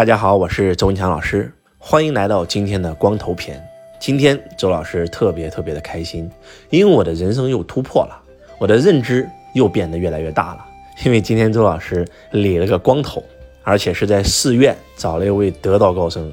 大家好，我是周文强老师，欢迎来到今天的光头篇。今天周老师特别特别的开心，因为我的人生又突破了，我的认知又变得越来越大了。因为今天周老师理了个光头，而且是在寺院找了一位得道高僧。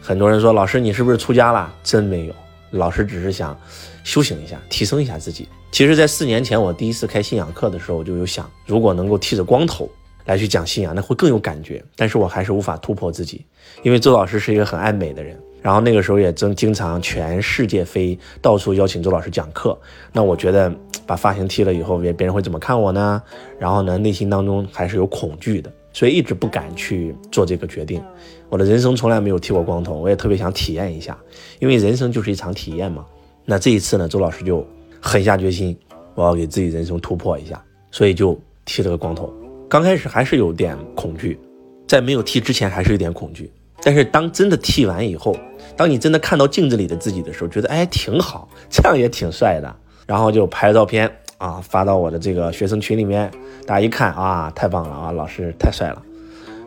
很多人说老师你是不是出家了？真没有，老师只是想修行一下，提升一下自己。其实，在四年前我第一次开信仰课的时候，我就有想，如果能够剃着光头。来去讲信仰，那会更有感觉。但是我还是无法突破自己，因为周老师是一个很爱美的人。然后那个时候也正经常全世界飞，到处邀请周老师讲课。那我觉得把发型剃了以后，别别人会怎么看我呢？然后呢，内心当中还是有恐惧的，所以一直不敢去做这个决定。我的人生从来没有剃过光头，我也特别想体验一下，因为人生就是一场体验嘛。那这一次呢，周老师就狠下决心，我要给自己人生突破一下，所以就剃了个光头。刚开始还是有点恐惧，在没有剃之前还是有点恐惧，但是当真的剃完以后，当你真的看到镜子里的自己的时候，觉得哎挺好，这样也挺帅的，然后就拍照片啊发到我的这个学生群里面，大家一看啊太棒了啊老师太帅了，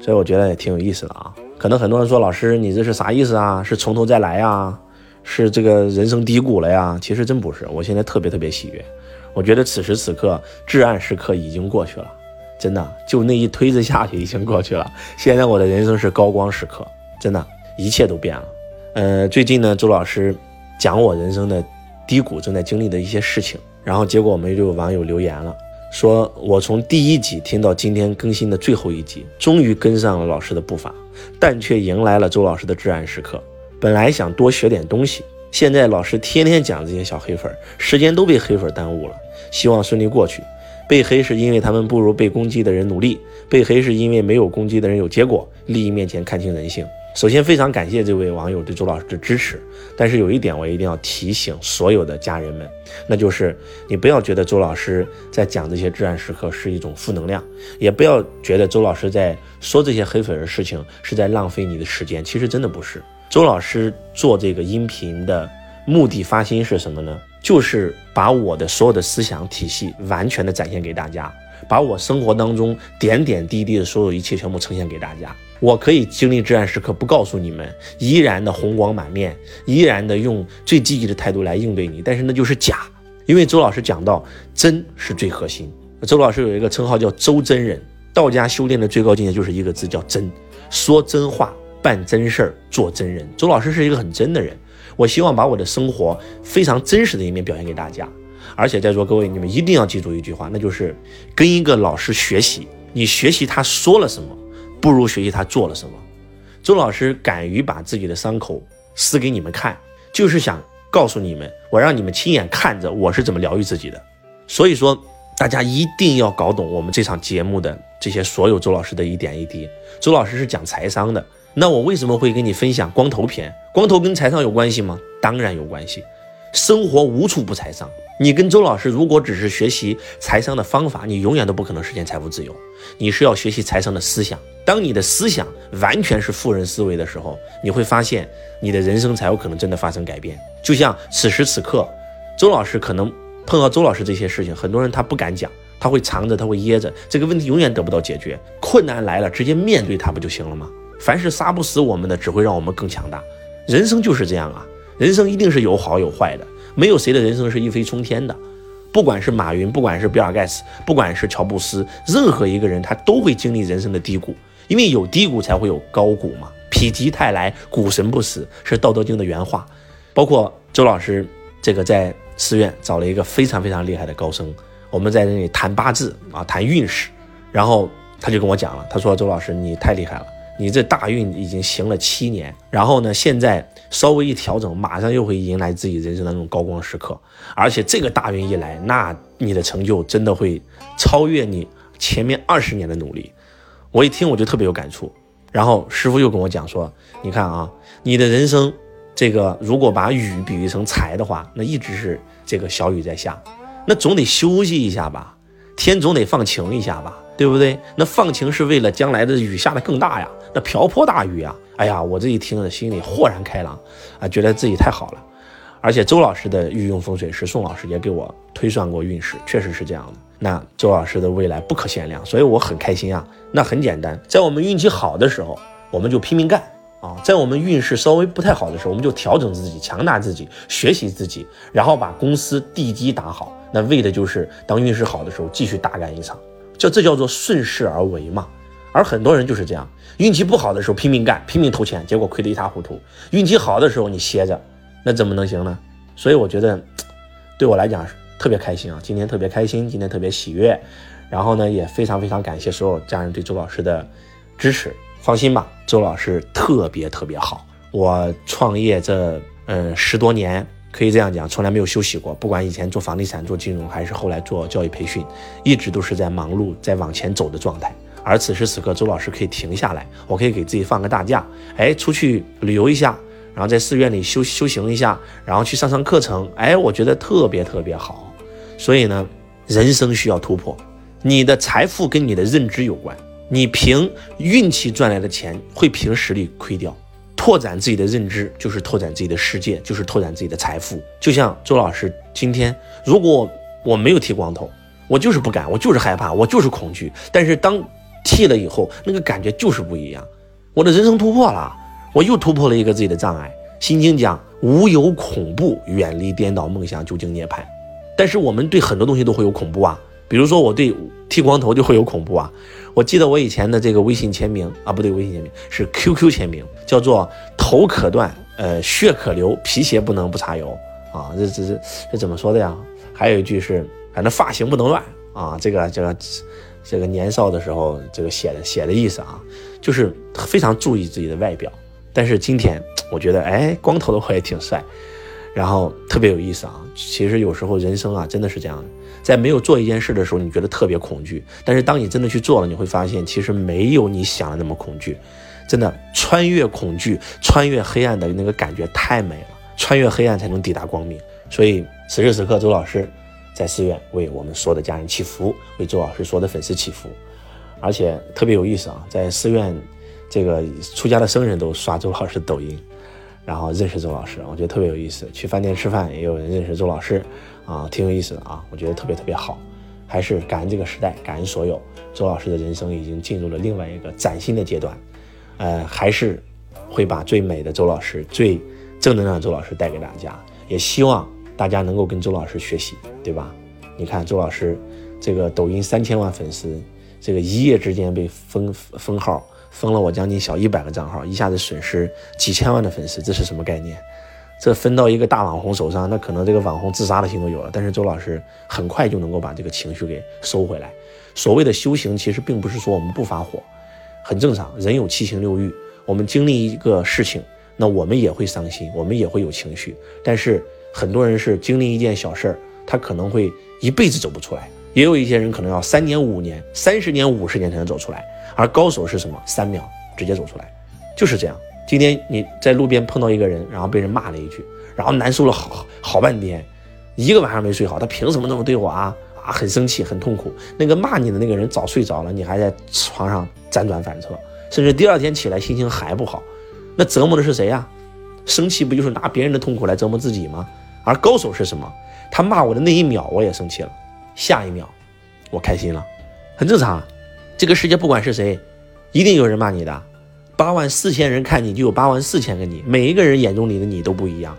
所以我觉得也挺有意思的啊。可能很多人说老师你这是啥意思啊？是从头再来呀？是这个人生低谷了呀？其实真不是，我现在特别特别喜悦，我觉得此时此刻至暗时刻已经过去了。真的，就那一推子下去，已经过去了。现在我的人生是高光时刻，真的，一切都变了。呃，最近呢，周老师讲我人生的低谷，正在经历的一些事情。然后结果我们就有网友留言了，说我从第一集听到今天更新的最后一集，终于跟上了老师的步伐，但却迎来了周老师的至暗时刻。本来想多学点东西，现在老师天天讲这些小黑粉，时间都被黑粉耽误了。希望顺利过去。被黑是因为他们不如被攻击的人努力，被黑是因为没有攻击的人有结果。利益面前看清人性。首先非常感谢这位网友对周老师的支持，但是有一点我一定要提醒所有的家人们，那就是你不要觉得周老师在讲这些至暗时刻是一种负能量，也不要觉得周老师在说这些黑粉的事情是在浪费你的时间。其实真的不是，周老师做这个音频的目的发心是什么呢？就是把我的所有的思想体系完全的展现给大家，把我生活当中点点滴滴的所有一切全部呈现给大家。我可以经历至暗时刻不告诉你们，依然的红光满面，依然的用最积极的态度来应对你。但是那就是假，因为周老师讲到真是最核心。周老师有一个称号叫周真人，道家修炼的最高境界就是一个字叫真，说真话，办真事儿，做真人。周老师是一个很真的人。我希望把我的生活非常真实的一面表现给大家，而且在座各位，你们一定要记住一句话，那就是跟一个老师学习，你学习他说了什么，不如学习他做了什么。周老师敢于把自己的伤口撕给你们看，就是想告诉你们，我让你们亲眼看着我是怎么疗愈自己的。所以说，大家一定要搞懂我们这场节目的这些所有周老师的一点一滴。周老师是讲财商的。那我为什么会跟你分享光头篇？光头跟财商有关系吗？当然有关系。生活无处不财商。你跟周老师如果只是学习财商的方法，你永远都不可能实现财富自由。你是要学习财商的思想。当你的思想完全是富人思维的时候，你会发现你的人生才有可能真的发生改变。就像此时此刻，周老师可能碰到周老师这些事情，很多人他不敢讲，他会藏着，他会掖着，这个问题永远得不到解决。困难来了，直接面对它不就行了吗？凡是杀不死我们的，只会让我们更强大。人生就是这样啊，人生一定是有好有坏的，没有谁的人生是一飞冲天的。不管是马云，不管是比尔盖茨，不管是乔布斯，任何一个人他都会经历人生的低谷，因为有低谷才会有高谷嘛。否极泰来，谷神不死，是《道德经》的原话。包括周老师这个在寺院找了一个非常非常厉害的高僧，我们在那里谈八字啊，谈运势，然后他就跟我讲了，他说：“周老师，你太厉害了。”你这大运已经行了七年，然后呢，现在稍微一调整，马上又会迎来自己人生的那种高光时刻。而且这个大运一来，那你的成就真的会超越你前面二十年的努力。我一听我就特别有感触。然后师傅又跟我讲说：“你看啊，你的人生，这个如果把雨比喻成财的话，那一直是这个小雨在下，那总得休息一下吧，天总得放晴一下吧。”对不对？那放晴是为了将来的雨下的更大呀，那瓢泼大雨啊！哎呀，我这一听，心里豁然开朗啊，觉得自己太好了。而且周老师的御用风水师宋老师也给我推算过运势，确实是这样的。那周老师的未来不可限量，所以我很开心啊。那很简单，在我们运气好的时候。我们就拼命干啊，在我们运势稍微不太好的时候，我们就调整自己，强大自己，学习自己，然后把公司地基打好。那为的就是当运势好的时候继续大干一场，叫这叫做顺势而为嘛。而很多人就是这样，运气不好的时候拼命干，拼命投钱，结果亏得一塌糊涂；运气好的时候你歇着，那怎么能行呢？所以我觉得，对我来讲特别开心啊！今天特别开心，今天特别喜悦。然后呢，也非常非常感谢所有家人对周老师的支持。放心吧，周老师特别特别好。我创业这嗯十多年，可以这样讲，从来没有休息过。不管以前做房地产、做金融，还是后来做教育培训，一直都是在忙碌、在往前走的状态。而此时此刻，周老师可以停下来，我可以给自己放个大假，哎，出去旅游一下，然后在寺院里修修行一下，然后去上上课程，哎，我觉得特别特别好。所以呢，人生需要突破，你的财富跟你的认知有关，你凭运气赚来的钱会凭实力亏掉。拓展自己的认知，就是拓展自己的世界，就是拓展自己的财富。就像周老师今天，如果我没有剃光头，我就是不敢，我就是害怕，我就是恐惧。但是当剃了以后，那个感觉就是不一样。我的人生突破了，我又突破了一个自己的障碍。心经讲，无有恐怖，远离颠倒梦想，究竟涅槃。但是我们对很多东西都会有恐怖啊，比如说我对剃光头就会有恐怖啊。我记得我以前的这个微信签名啊，不对，微信签名是 QQ 签名，叫做头可断，呃，血可流，皮鞋不能不擦油啊。这这这这怎么说的呀？还有一句是，反正发型不能乱啊。这个这个。这个年少的时候，这个写的写的意思啊，就是非常注意自己的外表。但是今天我觉得，哎，光头的我也挺帅，然后特别有意思啊。其实有时候人生啊，真的是这样的，在没有做一件事的时候，你觉得特别恐惧，但是当你真的去做了，你会发现其实没有你想的那么恐惧。真的，穿越恐惧，穿越黑暗的那个感觉太美了。穿越黑暗才能抵达光明。所以此时此刻，周老师。在寺院为我们所有的家人祈福，为周老师所有的粉丝祈福，而且特别有意思啊！在寺院，这个出家的僧人都刷周老师抖音，然后认识周老师，我觉得特别有意思。去饭店吃饭也有人认识周老师，啊，挺有意思的啊！我觉得特别特别好，还是感恩这个时代，感恩所有。周老师的人生已经进入了另外一个崭新的阶段，呃，还是会把最美的周老师、最正能量的周老师带给大家，也希望。大家能够跟周老师学习，对吧？你看周老师，这个抖音三千万粉丝，这个一夜之间被封封号，封了我将近小一百个账号，一下子损失几千万的粉丝，这是什么概念？这分到一个大网红手上，那可能这个网红自杀的心都有了。但是周老师很快就能够把这个情绪给收回来。所谓的修行，其实并不是说我们不发火，很正常，人有七情六欲，我们经历一个事情，那我们也会伤心，我们也会有情绪，但是。很多人是经历一件小事儿，他可能会一辈子走不出来；也有一些人可能要三年、五年、三十年、五十年才能走出来。而高手是什么？三秒直接走出来，就是这样。今天你在路边碰到一个人，然后被人骂了一句，然后难受了好好好半天，一个晚上没睡好，他凭什么那么对我啊？啊，很生气，很痛苦。那个骂你的那个人早睡着了，你还在床上辗转反侧，甚至第二天起来心情还不好，那折磨的是谁呀？生气不就是拿别人的痛苦来折磨自己吗？而高手是什么？他骂我的那一秒，我也生气了；下一秒，我开心了，很正常。这个世界不管是谁，一定有人骂你的。八万四千人看你，就有八万四千个你。每一个人眼中里的你都不一样。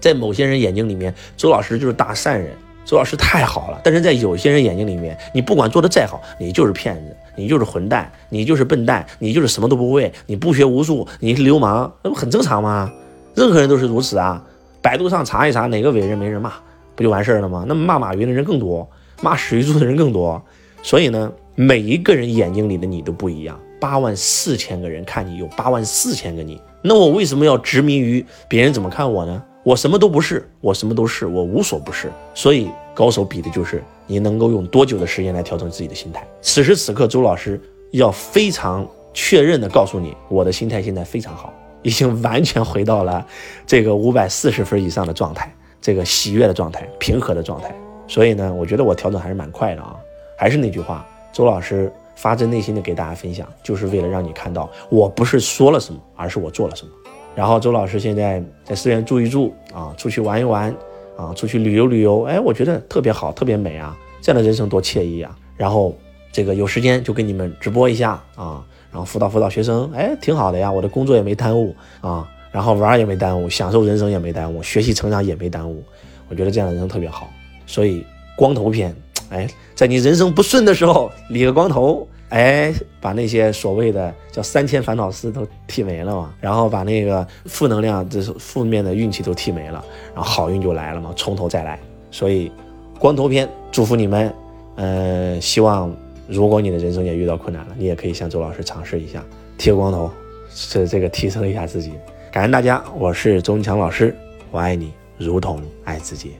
在某些人眼睛里面，周老师就是大善人，周老师太好了。但是在有些人眼睛里面，你不管做的再好，你就是骗子，你就是混蛋，你就是笨蛋，你就是什么都不会，你不学无术，你是流氓，那不很正常吗？任何人都是如此啊。百度上查一查哪个伟人没人骂，不就完事儿了吗？那么骂马云的人更多，骂史玉柱的人更多。所以呢，每一个人眼睛里的你都不一样。八万四千个人看你，有八万四千个你。那我为什么要执迷于别人怎么看我呢？我什么都不是，我什么都是，我无所不是。所以高手比的就是你能够用多久的时间来调整自己的心态。此时此刻，周老师要非常确认的告诉你，我的心态现在非常好。已经完全回到了这个五百四十分以上的状态，这个喜悦的状态，平和的状态。所以呢，我觉得我调整还是蛮快的啊。还是那句话，周老师发自内心的给大家分享，就是为了让你看到，我不是说了什么，而是我做了什么。然后周老师现在在寺院住一住啊，出去玩一玩啊，出去旅游旅游，哎，我觉得特别好，特别美啊，这样的人生多惬意啊。然后这个有时间就跟你们直播一下啊。然后辅导辅导学生，哎，挺好的呀，我的工作也没耽误啊，然后玩也没耽误，享受人生也没耽误，学习成长也没耽误，我觉得这样的人生特别好。所以光头篇，哎，在你人生不顺的时候理个光头。哎，把那些所谓的叫三千烦恼丝都剃没了嘛，然后把那个负能量，这是负面的运气都剃没了，然后好运就来了嘛，从头再来。所以，光头篇祝福你们。呃，希望如果你的人生也遇到困难了，你也可以向周老师尝试一下剃个光头，是这个提升一下自己。感恩大家，我是钟强老师，我爱你如同爱自己。